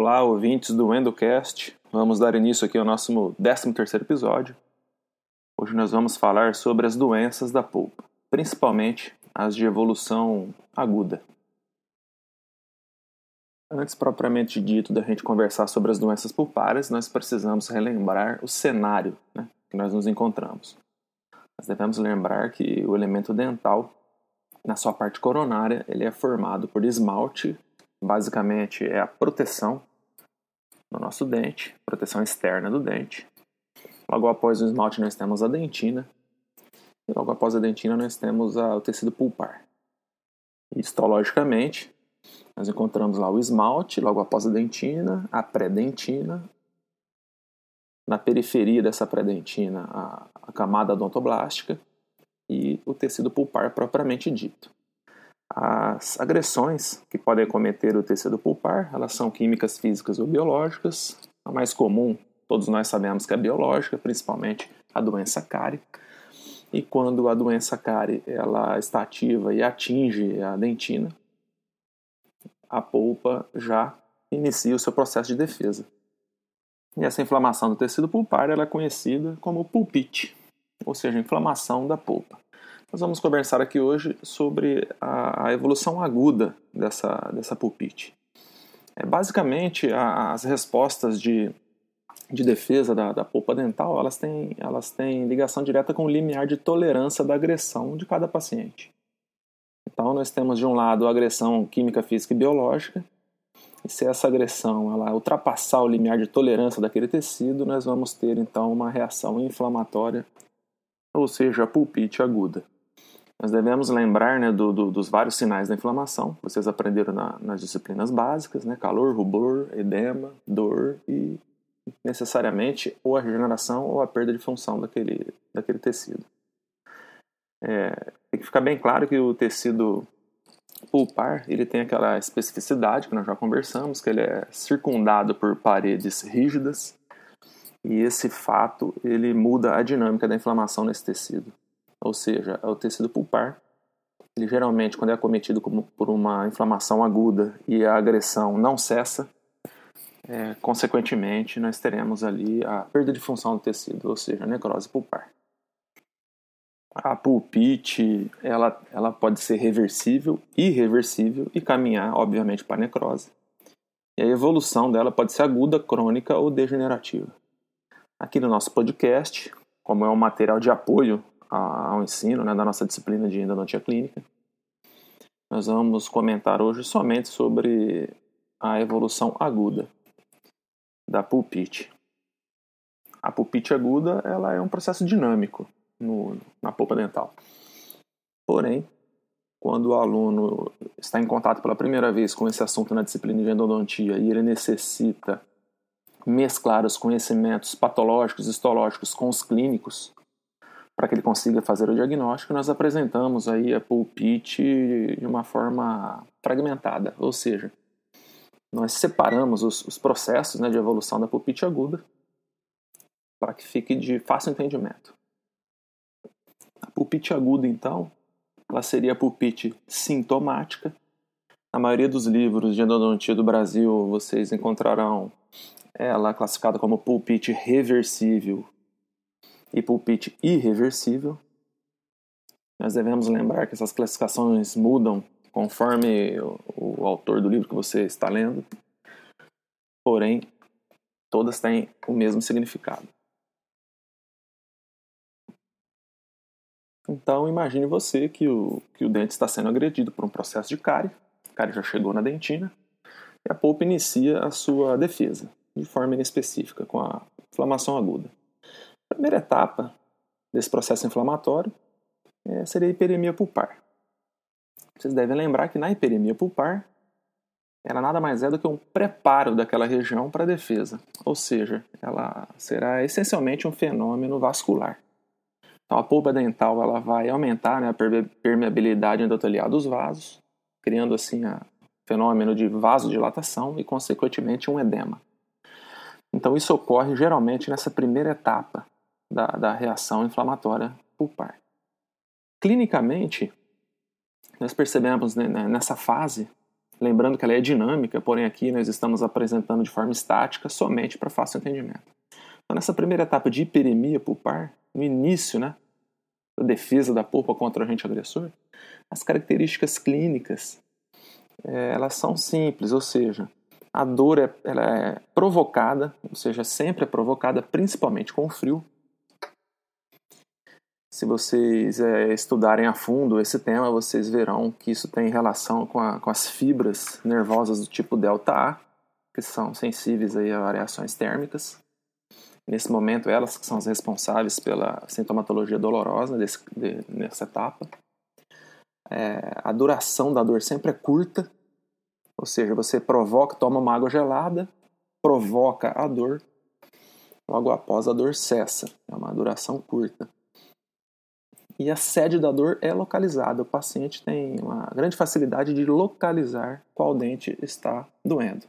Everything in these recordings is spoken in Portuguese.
Olá, ouvintes do Endocast. Vamos dar início aqui ao nosso 13 episódio. Hoje nós vamos falar sobre as doenças da polpa, principalmente as de evolução aguda. Antes propriamente dito da gente conversar sobre as doenças pulpares, nós precisamos relembrar o cenário né, que nós nos encontramos. Nós devemos lembrar que o elemento dental, na sua parte coronária, ele é formado por esmalte, basicamente é a proteção do nosso dente, proteção externa do dente. Logo após o esmalte nós temos a dentina, e logo após a dentina nós temos a, o tecido pulpar. Histologicamente, nós encontramos lá o esmalte, logo após a dentina, a pré-dentina, na periferia dessa pré-dentina a, a camada odontoblástica e o tecido pulpar propriamente dito. As agressões que podem cometer o tecido pulpar, elas são químicas, físicas ou biológicas. A mais comum, todos nós sabemos que é biológica, principalmente a doença cárie. E quando a doença cárie ela está ativa e atinge a dentina, a polpa já inicia o seu processo de defesa. E essa inflamação do tecido pulpar é conhecida como pulpite, ou seja, inflamação da polpa. Nós vamos conversar aqui hoje sobre a, a evolução aguda dessa, dessa pulpite. É, basicamente, a, as respostas de, de defesa da, da polpa dental elas têm, elas têm ligação direta com o limiar de tolerância da agressão de cada paciente. Então, nós temos de um lado a agressão química, física e biológica, e se essa agressão ela ultrapassar o limiar de tolerância daquele tecido, nós vamos ter então uma reação inflamatória, ou seja, a pulpite aguda. Nós devemos lembrar né, do, do, dos vários sinais da inflamação, vocês aprenderam na, nas disciplinas básicas, né, calor, rubor, edema, dor e necessariamente ou a regeneração ou a perda de função daquele, daquele tecido. É, tem que ficar bem claro que o tecido pulpar ele tem aquela especificidade que nós já conversamos, que ele é circundado por paredes rígidas e esse fato ele muda a dinâmica da inflamação nesse tecido. Ou seja, é o tecido pulpar. Ele geralmente, quando é acometido por uma inflamação aguda e a agressão não cessa, é, consequentemente, nós teremos ali a perda de função do tecido, ou seja, necrose pulpar. A pulpite, ela, ela pode ser reversível, irreversível e caminhar, obviamente, para a necrose. E a evolução dela pode ser aguda, crônica ou degenerativa. Aqui no nosso podcast, como é um material de apoio ao ensino né, da nossa disciplina de endodontia clínica, nós vamos comentar hoje somente sobre a evolução aguda da pulpite. A pulpite aguda ela é um processo dinâmico no, na polpa dental. Porém, quando o aluno está em contato pela primeira vez com esse assunto na disciplina de endodontia e ele necessita mesclar os conhecimentos patológicos histológicos com os clínicos para que ele consiga fazer o diagnóstico, nós apresentamos aí a pulpite de uma forma fragmentada, ou seja, nós separamos os, os processos né, de evolução da pulpite aguda para que fique de fácil entendimento. A pulpite aguda, então, ela seria a pulpite sintomática. Na maioria dos livros de endodontia do Brasil, vocês encontrarão ela classificada como pulpite reversível e pulpite irreversível. Nós devemos lembrar que essas classificações mudam conforme o, o autor do livro que você está lendo, porém, todas têm o mesmo significado. Então imagine você que o, que o dente está sendo agredido por um processo de cárie, a cárie já chegou na dentina, e a polpa inicia a sua defesa, de forma inespecífica, com a inflamação aguda. A primeira etapa desse processo inflamatório é, seria a hiperemia pulpar. Vocês devem lembrar que na hiperemia pulpar, ela nada mais é do que um preparo daquela região para a defesa, ou seja, ela será essencialmente um fenômeno vascular. Então a polpa dental ela vai aumentar né, a permeabilidade endotelial dos vasos, criando assim o fenômeno de vasodilatação e consequentemente um edema. Então isso ocorre geralmente nessa primeira etapa da, da reação inflamatória pulpar. Clinicamente, nós percebemos né, né, nessa fase Lembrando que ela é dinâmica, porém aqui nós estamos apresentando de forma estática somente para fácil entendimento. Então, nessa primeira etapa de hiperemia pulpar, no início né, da defesa da polpa contra o agente agressor, as características clínicas é, elas são simples, ou seja, a dor é, ela é provocada, ou seja, sempre é provocada principalmente com o frio. Se vocês é, estudarem a fundo esse tema, vocês verão que isso tem relação com, a, com as fibras nervosas do tipo delta A, que são sensíveis aí a variações térmicas. Nesse momento, elas que são as responsáveis pela sintomatologia dolorosa desse, de, nessa etapa. É, a duração da dor sempre é curta, ou seja, você provoca, toma uma água gelada, provoca a dor, logo após a dor cessa. É uma duração curta. E a sede da dor é localizada. O paciente tem uma grande facilidade de localizar qual dente está doendo.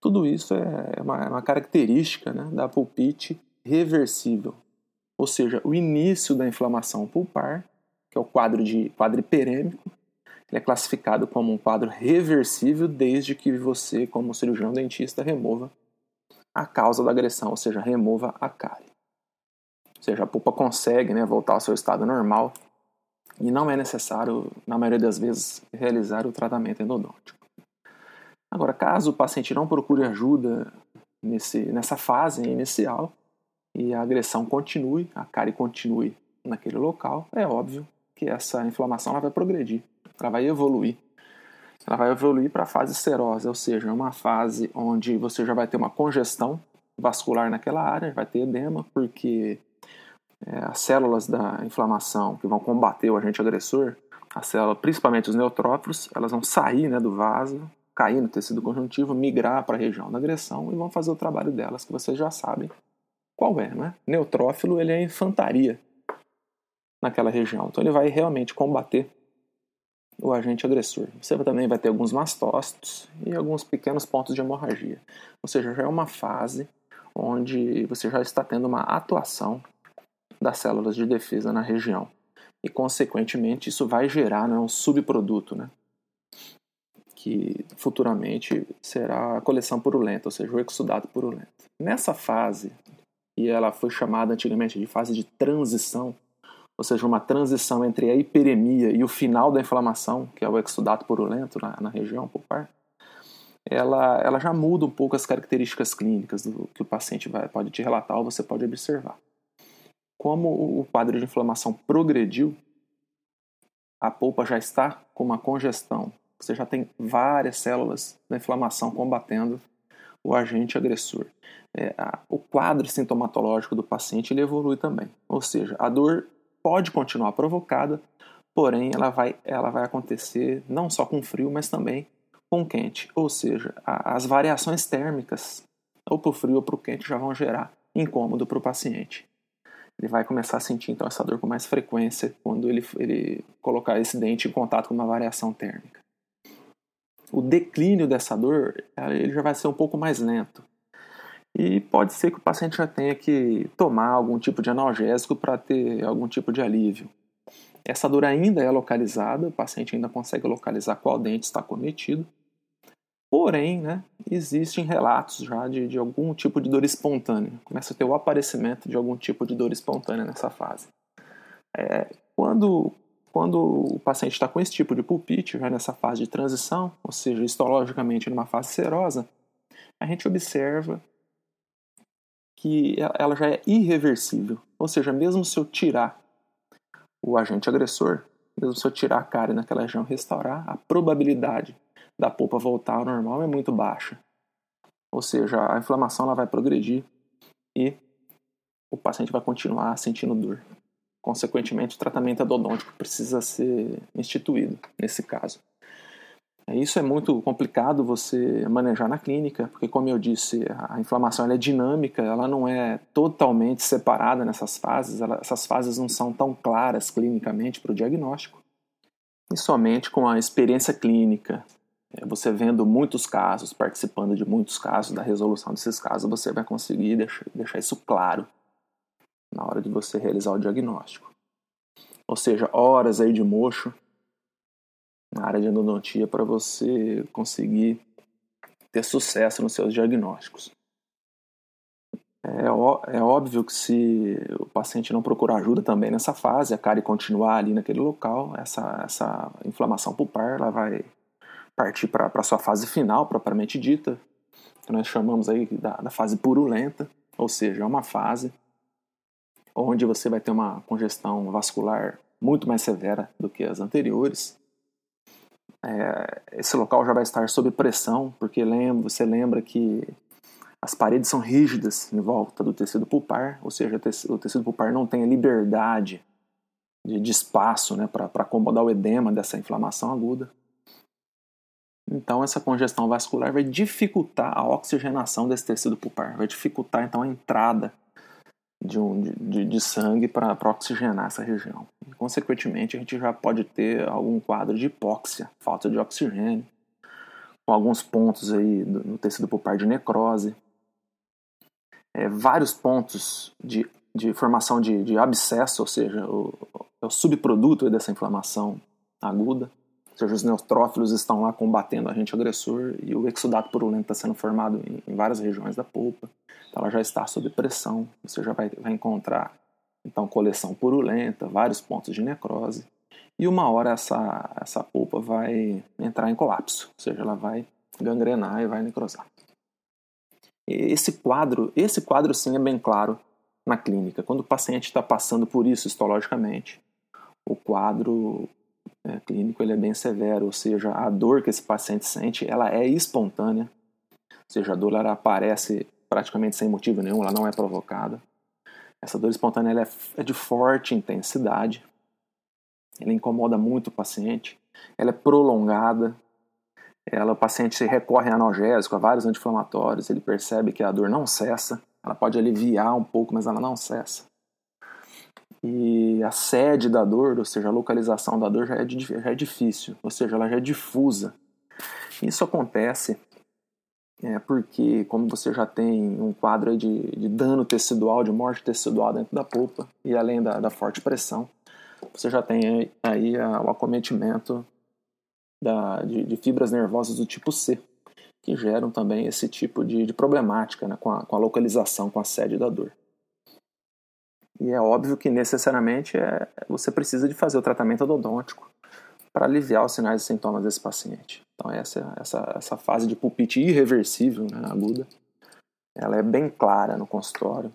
Tudo isso é uma, é uma característica né, da pulpite reversível, ou seja, o início da inflamação pulpar, que é o quadro de quadriperêmico, é classificado como um quadro reversível desde que você, como cirurgião dentista, remova a causa da agressão, ou seja, remova a cárie. Seja, a pulpa consegue né, voltar ao seu estado normal e não é necessário, na maioria das vezes, realizar o tratamento endodôntico. Agora, caso o paciente não procure ajuda nesse, nessa fase inicial e a agressão continue, a cárie continue naquele local, é óbvio que essa inflamação ela vai progredir ela vai evoluir. Ela vai evoluir para a fase serosa, ou seja, uma fase onde você já vai ter uma congestão vascular naquela área, vai ter edema, porque é, as células da inflamação que vão combater o agente agressor, a célula, principalmente os neutrófilos, elas vão sair né, do vaso, cair no tecido conjuntivo, migrar para a região da agressão e vão fazer o trabalho delas, que vocês já sabem qual é, né? Neutrófilo, ele é infantaria naquela região, então ele vai realmente combater o agente agressor. Você também vai ter alguns mastócitos e alguns pequenos pontos de hemorragia. Ou seja, já é uma fase onde você já está tendo uma atuação das células de defesa na região. E, consequentemente, isso vai gerar né, um subproduto, né, que futuramente será a coleção purulenta, ou seja, o exudato purulento. Nessa fase, e ela foi chamada antigamente de fase de transição, ou seja, uma transição entre a hiperemia e o final da inflamação, que é o exudato purulento na, na região pulpar, ela, ela já muda um pouco as características clínicas do que o paciente vai, pode te relatar ou você pode observar. Como o quadro de inflamação progrediu, a polpa já está com uma congestão, você já tem várias células da inflamação combatendo o agente agressor. É, a, o quadro sintomatológico do paciente ele evolui também, ou seja, a dor pode continuar provocada, porém ela vai, ela vai acontecer não só com frio, mas também com quente. Ou seja, a, as variações térmicas, ou para o frio ou para o quente, já vão gerar incômodo para o paciente. Ele vai começar a sentir então essa dor com mais frequência quando ele, ele colocar esse dente em contato com uma variação térmica. O declínio dessa dor ele já vai ser um pouco mais lento. E pode ser que o paciente já tenha que tomar algum tipo de analgésico para ter algum tipo de alívio. Essa dor ainda é localizada, o paciente ainda consegue localizar qual dente está cometido. Porém, né, existem relatos já de, de algum tipo de dor espontânea. Começa a ter o aparecimento de algum tipo de dor espontânea nessa fase. É, quando, quando o paciente está com esse tipo de pulpite, já nessa fase de transição, ou seja, histologicamente numa fase serosa, a gente observa que ela já é irreversível. Ou seja, mesmo se eu tirar o agente agressor, mesmo se eu tirar a cárie naquela região restaurar, a probabilidade da polpa voltar ao normal é muito baixa. Ou seja, a inflamação ela vai progredir e o paciente vai continuar sentindo dor. Consequentemente, o tratamento endodôntico precisa ser instituído nesse caso. Isso é muito complicado você manejar na clínica, porque, como eu disse, a inflamação é dinâmica, ela não é totalmente separada nessas fases, ela, essas fases não são tão claras clinicamente para o diagnóstico. E somente com a experiência clínica, é, você vendo muitos casos, participando de muitos casos, da resolução desses casos, você vai conseguir deixar, deixar isso claro na hora de você realizar o diagnóstico. Ou seja, horas aí de mocho na área de endodontia para você conseguir ter sucesso nos seus diagnósticos. É, é, óbvio que se o paciente não procurar ajuda também nessa fase, a cárie continuar ali naquele local, essa, essa inflamação pulpar ela vai partir para a sua fase final, propriamente dita, que nós chamamos aí da, da fase purulenta, ou seja, é uma fase onde você vai ter uma congestão vascular muito mais severa do que as anteriores. É, esse local já vai estar sob pressão, porque lembra, você lembra que as paredes são rígidas em volta do tecido pulpar, ou seja, o tecido pulpar não tem a liberdade de, de espaço né, para acomodar o edema dessa inflamação aguda. Então, essa congestão vascular vai dificultar a oxigenação desse tecido pulpar, vai dificultar então a entrada de, um, de, de sangue para oxigenar essa região. E, consequentemente, a gente já pode ter algum quadro de hipóxia, falta de oxigênio, com alguns pontos aí no tecido pulpar de necrose, é, vários pontos de, de formação de, de abscesso, ou seja, o, é o subproduto dessa inflamação aguda. Seja, os neutrófilos estão lá combatendo o agente agressor e o exudato purulento está sendo formado em, em, várias regiões da polpa. Então ela já está sob pressão. Você já vai, vai encontrar então coleção purulenta, vários pontos de necrose. E uma hora essa, essa polpa vai entrar em colapso, ou seja, ela vai gangrenar e vai necrosar. Esse quadro, esse quadro sim é bem claro na clínica. Quando o paciente está passando por isso histologicamente, o quadro é, clínico ele é bem severo, ou seja, a dor que esse paciente sente, ela é espontânea, ou seja, a dor ela aparece praticamente sem motivo nenhum, ela não é provocada. Essa dor espontânea ela é, é de forte intensidade, ela incomoda muito o paciente, ela é prolongada, ela, o paciente recorre a analgésico, a vários anti-inflamatórios, ele percebe que a dor não cessa, ela pode aliviar um pouco, mas ela não cessa. E a sede da dor, ou seja, a localização da dor já é, já é difícil, ou seja, ela já é difusa. Isso acontece é, porque, como você já tem um quadro de, de dano tecidual, de morte tecidual dentro da polpa, e além da, da forte pressão, você já tem aí, o acometimento da, de, de, fibras nervosas do tipo C, que geram também esse tipo de, de problemática né, com, a, com, a, localização, com a sede da dor. E é óbvio que necessariamente é, você precisa de fazer o tratamento odontológico para aliviar os sinais e sintomas desse paciente. Então essa, essa, essa fase de pulpite irreversível, né, aguda, ela é bem clara no consultório.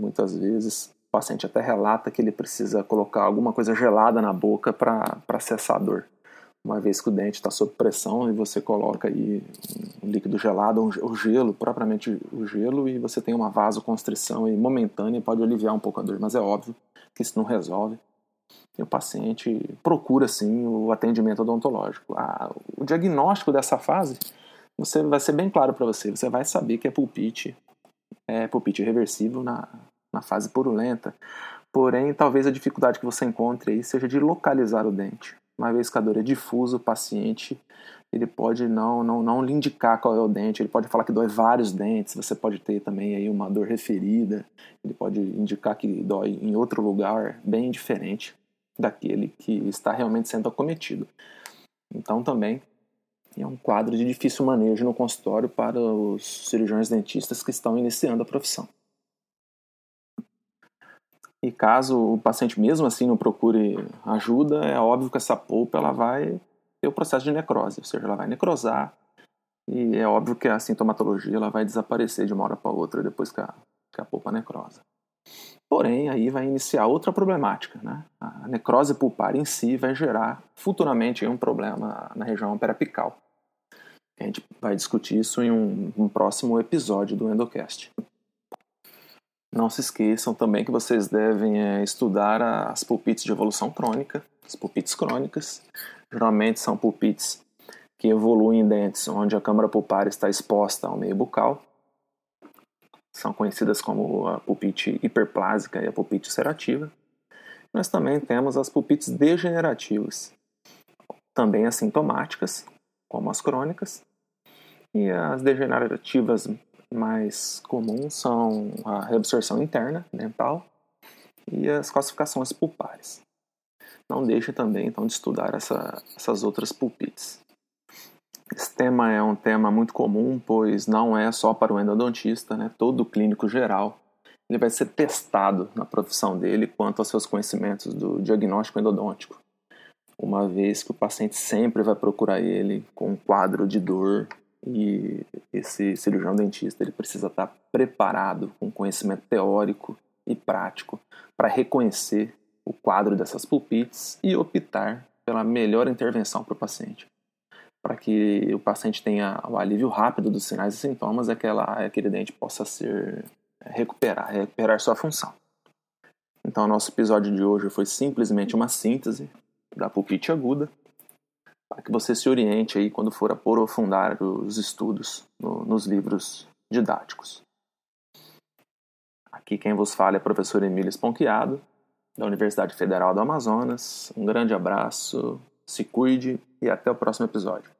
Muitas vezes o paciente até relata que ele precisa colocar alguma coisa gelada na boca para cessar a dor uma vez que o dente está sob pressão e você coloca aí um líquido gelado, o gelo, propriamente o gelo, e você tem uma vasoconstrição aí momentânea, pode aliviar um pouco a dor, mas é óbvio que isso não resolve. E o paciente procura sim o atendimento odontológico. A, o diagnóstico dessa fase você vai ser bem claro para você. Você vai saber que é pulpite, é pulpite reversível na, na fase purulenta. Porém, talvez a dificuldade que você encontre aí seja de localizar o dente uma vez que a dor é difusa, o paciente ele pode não, não, não lhe indicar qual é o dente, ele pode falar que dói vários dentes, você pode ter também aí uma dor referida, ele pode indicar que dói em outro lugar bem diferente daquele que está realmente sendo acometido. Então também é um quadro de difícil manejo no consultório para os cirurgiões dentistas que estão iniciando a profissão. E caso o paciente mesmo assim não procure ajuda, é óbvio que essa polpa ela vai ter o processo de necrose, ou seja, ela vai necrosar e é óbvio que a sintomatologia ela vai desaparecer de uma hora para outra depois que a, que a polpa necrosa. Porém, aí vai iniciar outra problemática. Né? A necrose pulpar em si vai gerar futuramente um problema na região periapical. A gente vai discutir isso em um, um próximo episódio do Endocast. Não se esqueçam também que vocês devem é, estudar as pulpites de evolução crônica, as pulpites crônicas. Geralmente são pulpites que evoluem em dentes onde a câmara pulpar está exposta ao meio bucal. São conhecidas como a pulpite hiperplásica e a pulpite ulcerativa. Nós também temos as pulpites degenerativas, também assintomáticas, como as crônicas, e as degenerativas mais comuns são a reabsorção interna dental e as calcificações pulpares. não deixe também então de estudar essa, essas outras pulpites. Esse tema é um tema muito comum, pois não é só para o endodontista, né? todo clínico geral ele vai ser testado na profissão dele quanto aos seus conhecimentos do diagnóstico endodôntico, uma vez que o paciente sempre vai procurar ele com um quadro de dor e esse cirurgião dentista ele precisa estar preparado com conhecimento teórico e prático para reconhecer o quadro dessas pulpites e optar pela melhor intervenção para o paciente. Para que o paciente tenha o alívio rápido dos sinais e sintomas, aquela, aquele dente possa ser recuperar, recuperar sua função. Então, nosso episódio de hoje foi simplesmente uma síntese da pulpite aguda, para que você se oriente aí quando for aprofundar os estudos no, nos livros didáticos. Aqui quem vos fala é o professor Emílio Esponquiado, da Universidade Federal do Amazonas. Um grande abraço, se cuide e até o próximo episódio.